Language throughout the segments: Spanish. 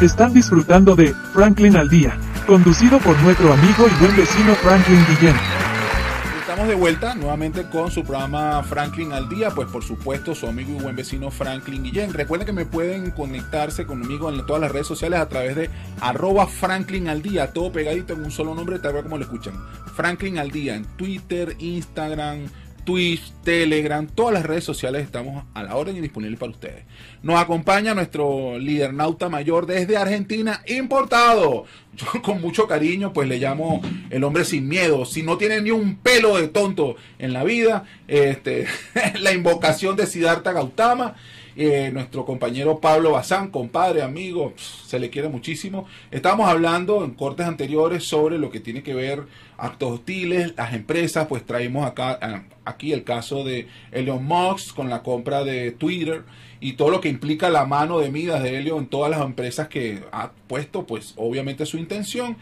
Están disfrutando de Franklin al Día, conducido por nuestro amigo y buen vecino Franklin Guillén. Estamos de vuelta nuevamente con su programa Franklin al Día, pues por supuesto su amigo y buen vecino Franklin Guillén. Recuerden que me pueden conectarse conmigo en todas las redes sociales a través de arroba Franklin al Día, todo pegadito en un solo nombre, tal vez como lo escuchan. Franklin al Día en Twitter, Instagram, Twitch, Telegram, todas las redes sociales estamos a la orden y disponibles para ustedes. Nos acompaña nuestro líder nauta mayor desde Argentina, importado. Yo con mucho cariño, pues le llamo el hombre sin miedo. Si no tiene ni un pelo de tonto en la vida, este, la invocación de Siddhartha Gautama. Eh, nuestro compañero Pablo Bazán, compadre, amigo, se le quiere muchísimo. Estábamos hablando en cortes anteriores sobre lo que tiene que ver actos hostiles, las empresas, pues traemos acá ah, aquí el caso de Elon Musk con la compra de Twitter y todo lo que implica la mano de Midas de Elon en todas las empresas que ha puesto, pues obviamente su intención.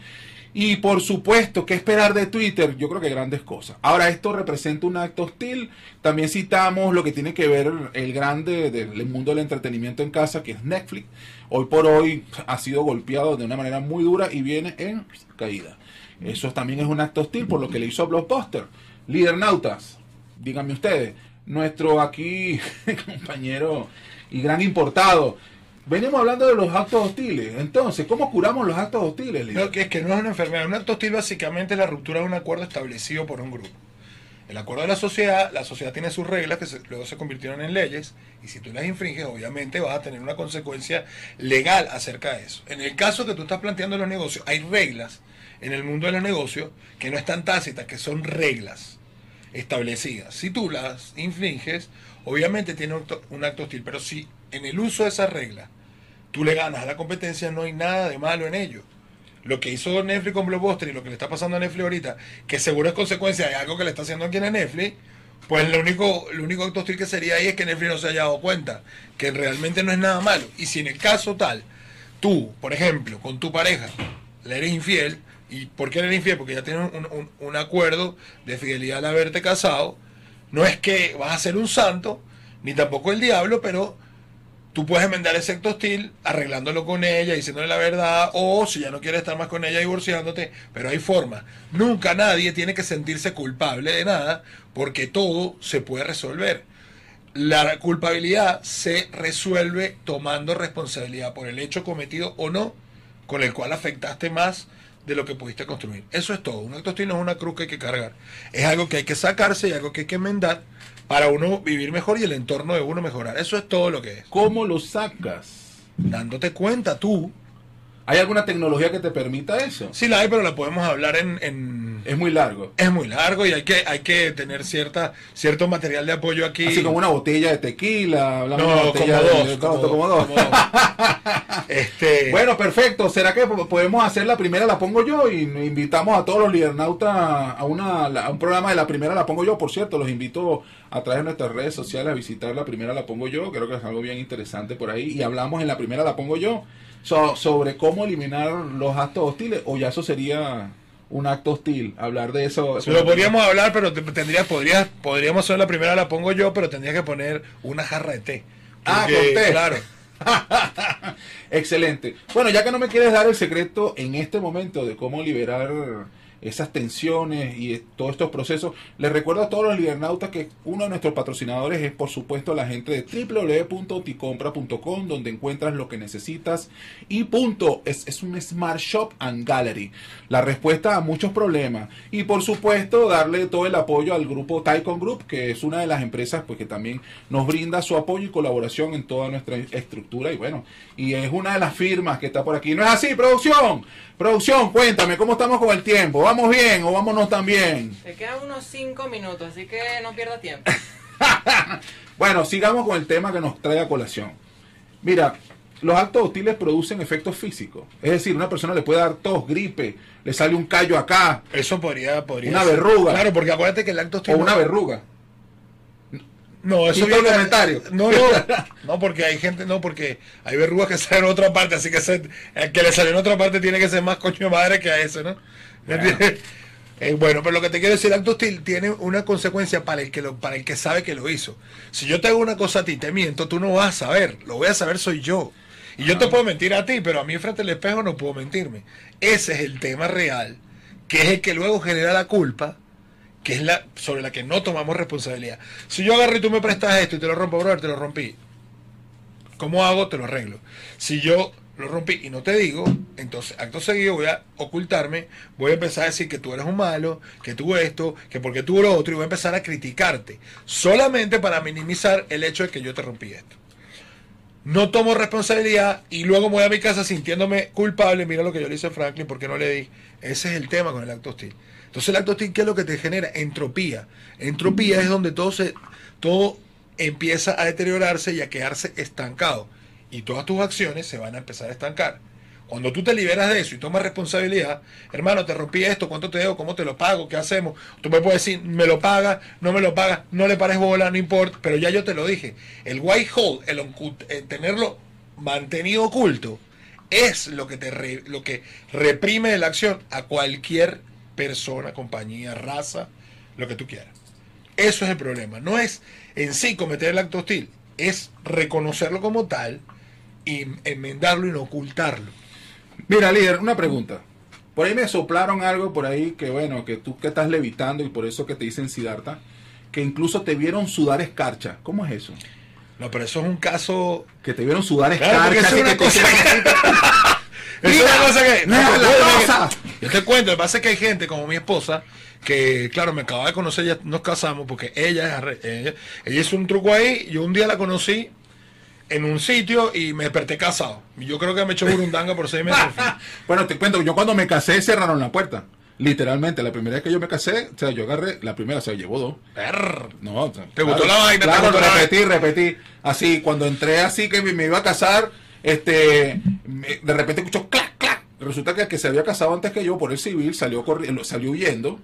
Y por supuesto, ¿qué esperar de Twitter? Yo creo que grandes cosas. Ahora, esto representa un acto hostil. También citamos lo que tiene que ver el grande del mundo del entretenimiento en casa, que es Netflix. Hoy por hoy ha sido golpeado de una manera muy dura y viene en caída. Eso también es un acto hostil por lo que le hizo a Blockbuster. Líder Nautas, díganme ustedes, nuestro aquí compañero y gran importado Venimos hablando de los actos hostiles. Entonces, ¿cómo curamos los actos hostiles? No, que es que no es una enfermedad. Un acto hostil básicamente es la ruptura de un acuerdo establecido por un grupo. El acuerdo de la sociedad, la sociedad tiene sus reglas que luego se convirtieron en leyes y si tú las infringes, obviamente vas a tener una consecuencia legal acerca de eso. En el caso que tú estás planteando los negocios, hay reglas en el mundo de los negocios que no están tácitas, que son reglas establecidas. Si tú las infringes, obviamente tiene un acto hostil, pero si en el uso de esas reglas tú le ganas a la competencia, no hay nada de malo en ello. Lo que hizo Netflix con Blockbuster y lo que le está pasando a Netflix ahorita, que seguro es consecuencia de algo que le está haciendo aquí en Netflix, pues lo único, lo único acto hostil que sería ahí es que Netflix no se haya dado cuenta, que realmente no es nada malo. Y si en el caso tal, tú, por ejemplo, con tu pareja, le eres infiel, ¿y por qué eres infiel? Porque ya tienes un, un acuerdo de fidelidad al haberte casado, no es que vas a ser un santo, ni tampoco el diablo, pero tú puedes enmendar ese acto hostil arreglándolo con ella, diciéndole la verdad, o si ya no quieres estar más con ella, divorciándote, pero hay forma. Nunca nadie tiene que sentirse culpable de nada, porque todo se puede resolver. La culpabilidad se resuelve tomando responsabilidad por el hecho cometido o no, con el cual afectaste más de lo que pudiste construir. Eso es todo. Un acto no es una cruz que hay que cargar. Es algo que hay que sacarse y algo que hay que enmendar para uno vivir mejor y el entorno de uno mejorar. Eso es todo lo que es. ¿Cómo lo sacas? Dándote cuenta tú. ¿Hay alguna tecnología que te permita eso? Sí la hay, pero la podemos hablar en es muy largo. Es muy largo y hay que, hay que tener cierta, cierto material de apoyo aquí. Así como una botella de tequila. No, como dos. este... Bueno, perfecto. ¿Será que podemos hacer la primera la pongo yo? Y invitamos a todos los lidernautas a, una, a un programa de la primera la pongo yo. Por cierto, los invito a través de nuestras redes sociales a visitar la primera la pongo yo. Creo que es algo bien interesante por ahí. Y hablamos en la primera la pongo yo sobre cómo eliminar los actos hostiles. O ya eso sería un acto hostil, hablar de eso. Lo podríamos hablar, pero tendría, podría, podríamos hacer la primera, la pongo yo, pero tendría que poner una jarra de té. ah, con té. Claro. Excelente. Bueno, ya que no me quieres dar el secreto en este momento de cómo liberar esas tensiones y todos estos procesos. Les recuerdo a todos los libernautas que uno de nuestros patrocinadores es por supuesto la gente de www.ticompra.com donde encuentras lo que necesitas y punto, es, es un Smart Shop and Gallery. La respuesta a muchos problemas y por supuesto darle todo el apoyo al grupo Taikon Group que es una de las empresas pues que también nos brinda su apoyo y colaboración en toda nuestra estructura y bueno, y es una de las firmas que está por aquí. ¿No es así, producción? Producción, cuéntame, ¿cómo estamos con el tiempo? ¿Vamos bien o vámonos también? Te quedan unos 5 minutos, así que no pierda tiempo. bueno, sigamos con el tema que nos trae a colación. Mira, los actos hostiles producen efectos físicos. Es decir, una persona le puede dar tos, gripe, le sale un callo acá. Eso podría, podría Una verruga. Claro, porque acuérdate que el acto hostil. O una verruga. No, eso viene comentario. No, no, no, porque hay gente, no, porque hay verrugas que salen en otra parte, así que el que le sale en otra parte tiene que ser más coño madre que a ese, ¿no? Bueno. Eh, bueno, pero lo que te quiero decir, el acto hostil tiene una consecuencia para el que lo, para el que sabe que lo hizo. Si yo te hago una cosa a ti, te miento, tú no vas a saber, lo voy a saber soy yo. Y yo te puedo mentir a ti, pero a mí frente al espejo no puedo mentirme. Ese es el tema real, que es el que luego genera la culpa, que es la sobre la que no tomamos responsabilidad. Si yo agarro y tú me prestas esto y te lo rompo, brother, te lo rompí. ¿Cómo hago? Te lo arreglo. Si yo lo rompí y no te digo, entonces acto seguido voy a ocultarme, voy a empezar a decir que tú eres un malo, que tú esto, que porque tú lo otro, y voy a empezar a criticarte, solamente para minimizar el hecho de que yo te rompí esto. No tomo responsabilidad y luego voy a mi casa sintiéndome culpable. Mira lo que yo le hice a Franklin, porque no le di? Ese es el tema con el acto hostil. Entonces el acto hostil, ¿qué es lo que te genera? Entropía. Entropía es donde todo, se, todo empieza a deteriorarse y a quedarse estancado y todas tus acciones se van a empezar a estancar. Cuando tú te liberas de eso y tomas responsabilidad, hermano, te rompí esto, ¿cuánto te debo? ¿Cómo te lo pago? ¿Qué hacemos? Tú me puedes decir, me lo pagas, no me lo pagas, no le pares bola, no importa, pero ya yo te lo dije. El white hole, el, tenerlo mantenido oculto, es lo que, te lo que reprime la acción a cualquier persona, compañía, raza, lo que tú quieras. Eso es el problema. No es en sí cometer el acto hostil, es reconocerlo como tal y enmendarlo y no ocultarlo. Mira, líder, una pregunta. Por ahí me soplaron algo por ahí que, bueno, que tú que estás levitando y por eso que te dicen Sidarta, que incluso te vieron sudar escarcha. ¿Cómo es eso? No, pero eso es un caso... Que te vieron sudar escarcha. es una cosa que... es una cosa que... No, la Yo te cuento, lo que pasa es que hay gente como mi esposa que claro, me acaba de conocer, ya nos casamos porque ella, ella, ella hizo un truco ahí, yo un día la conocí en un sitio y me desperté casado. Yo creo que me echó burundanga por seis meses. bueno, te cuento, yo cuando me casé cerraron la puerta. Literalmente, la primera vez que yo me casé, o sea, yo agarré, la primera, se llevó dos. No, ¿te gustó la vaina? Claro, repetí, repetí. Así, cuando entré así que me, iba a casar, este, de repente escuchó clac, clac. Resulta que el que se había casado antes que yo por el civil salió corriendo, salió huyendo.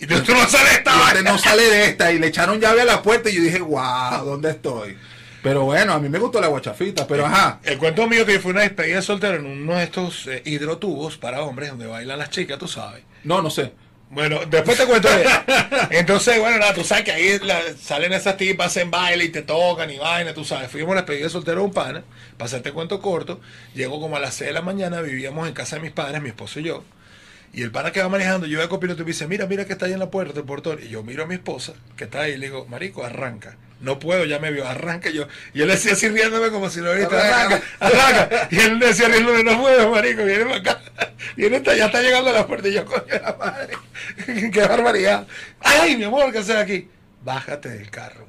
Y tú no sale de esta. Y este no sale de esta. Y le echaron llave a la puerta y yo dije, wow, ¿dónde estoy? Pero bueno, a mí me gustó la guachafita, pero ajá. El cuento mío que fue una despedida de soltero en uno de estos eh, hidrotubos para hombres donde bailan las chicas, tú sabes. No, no sé. Bueno, después te cuento. Entonces, bueno, nada, tú sabes que ahí salen esas tipas en baile y te tocan y vaina, tú sabes. Fuimos a la despedida de soltero de un pana, para hacerte cuento corto. Llego como a las 6 de la mañana, vivíamos en casa de mis padres, mi esposo y yo. Y el pana que va manejando, yo voy a copiloto y me dice, mira, mira que está ahí en la puerta, el portón. Y yo miro a mi esposa, que está ahí, y le digo, marico, arranca. No puedo, ya me vio, arranca. yo, y él decía así riéndome como si lo hubiera arranca, arranca. Y él decía riéndome, no puedo, marico, viene para acá. Viene, ya está llegando a la puerta. Y yo, coño, la madre, qué barbaridad. Ay, mi amor, ¿qué haces aquí? Bájate del carro.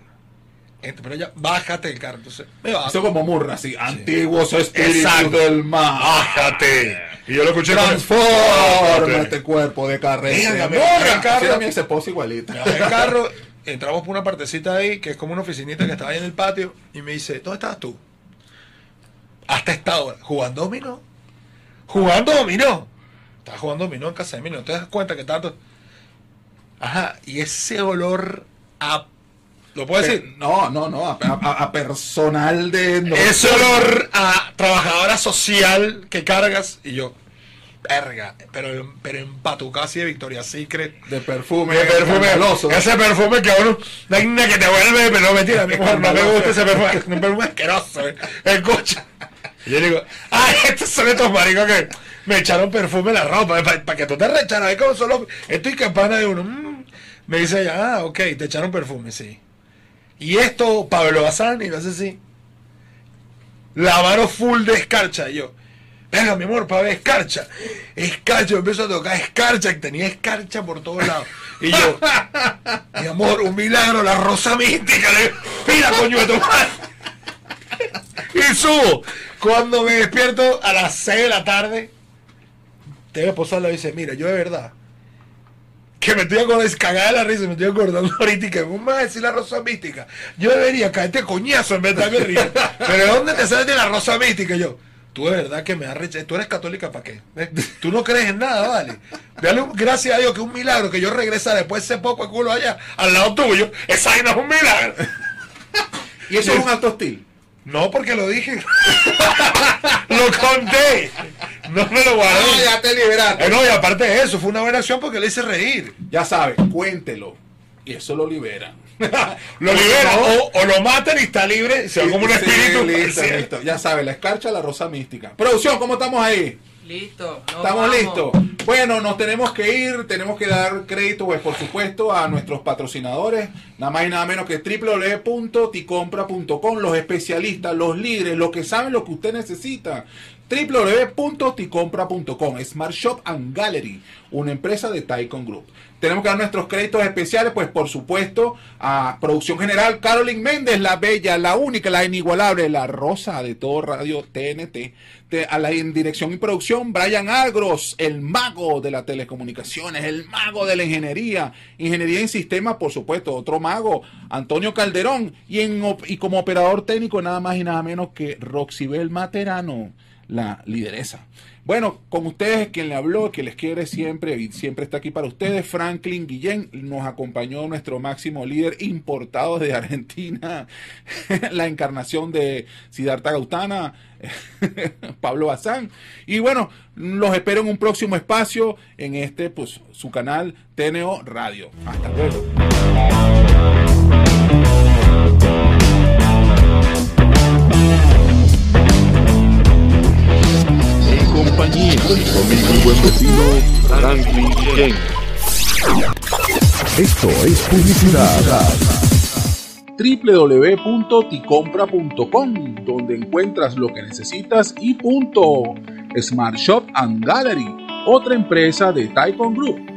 pero ya, bájate del carro. Entonces, me Eso como murra, así, antiguos espíritus del mar. Bájate. Y yo lo escuché Transforma este cuerpo de carrera. el carro. mi ex esposa igualita. El carro, entramos por una partecita ahí, que es como una oficinita que estaba ahí en el patio, y me dice, ¿dónde estabas tú? Hasta esta hora, jugando dominó. Jugando dominó. Estaba jugando dominó en casa de mí, no te das cuenta que tanto. Ajá, y ese olor a ¿Lo puedo decir? No, no, no, a, personal de... Ese olor a trabajadora social que cargas y yo, verga, pero, pero en casi de Victoria's Secret. De perfume. De perfume. Ese perfume que uno, no que te mueve, pero no mentira, a mí no me gusta ese perfume, un perfume asqueroso, eh. escucha. Y yo digo, ay, estos son estos maricos que me echaron perfume en la ropa, para que tú te recharas, como solo, estoy campana de uno. Mm. Me dice ah, ok, te echaron perfume, sí. Y esto, Pablo Bazán, y no sé si. La mano full de escarcha. Y yo, venga, mi amor, para ver escarcha. Escarcha, yo empiezo a tocar escarcha, que tenía escarcha por todos lados. Y yo, mi amor, un milagro, la rosa mística. Le, mira, coño de tu Y subo. Cuando me despierto a las 6 de la tarde, te voy a posar y dice, mira, yo de verdad que me estoy acordando, cagada de la risa, me estoy acordando ahorita y que me a decir la rosa mística. Yo debería caerte coñazo en vez de me río. Pero ¿de dónde te sale de la rosa mística? yo, tú de verdad que me has rechazado. Tú eres católica para qué? ¿Eh? Tú no crees en nada, ¿vale? Dale gracias a Dios que es un milagro que yo regresa después de ese poco el culo allá, al lado tuyo. Esa no es un milagro. y eso es un acto hostil. No, porque lo dije. lo conté. No me lo guardé. Ah, ya te liberaste. Eh, no, y aparte de eso, fue una buena acción porque le hice reír. Ya sabes, cuéntelo. Y eso lo libera. lo libera o, o lo matan y está libre, se va como un Sí, espíritu. listo, Sí. listo. Ya sabes, la escarcha, la rosa mística. Producción, ¿cómo estamos ahí? Listo. ¿Estamos vamos. listos? Bueno, nos tenemos que ir, tenemos que dar crédito, pues por supuesto, a nuestros patrocinadores, nada más y nada menos que www.ticompra.com, los especialistas, los líderes, los que saben lo que usted necesita. www.ticompra.com, Smart Shop and Gallery, una empresa de Taikon Group. Tenemos que dar nuestros créditos especiales, pues por supuesto, a Producción General Carolyn Méndez, la bella, la única, la inigualable, la rosa de todo Radio TNT. A la dirección y producción, Brian Agros, el mago de las telecomunicaciones, el mago de la ingeniería, ingeniería en sistemas, por supuesto, otro mago, Antonio Calderón, y, en, y como operador técnico, nada más y nada menos que Roxibel Materano, la lideresa. Bueno, con ustedes, quien le habló, que les quiere siempre y siempre está aquí para ustedes, Franklin Guillén, nos acompañó nuestro máximo líder importado de Argentina, la encarnación de Siddhartha Gautana, Pablo Bazán. Y bueno, los espero en un próximo espacio en este, pues, su canal TNO Radio. Hasta luego. Compañía amigo y buen vecino Franklin Ken. Esto es publicidad. www.ticompra.com, donde encuentras lo que necesitas y punto. Smart Shop and Gallery, otra empresa de Taikon Group.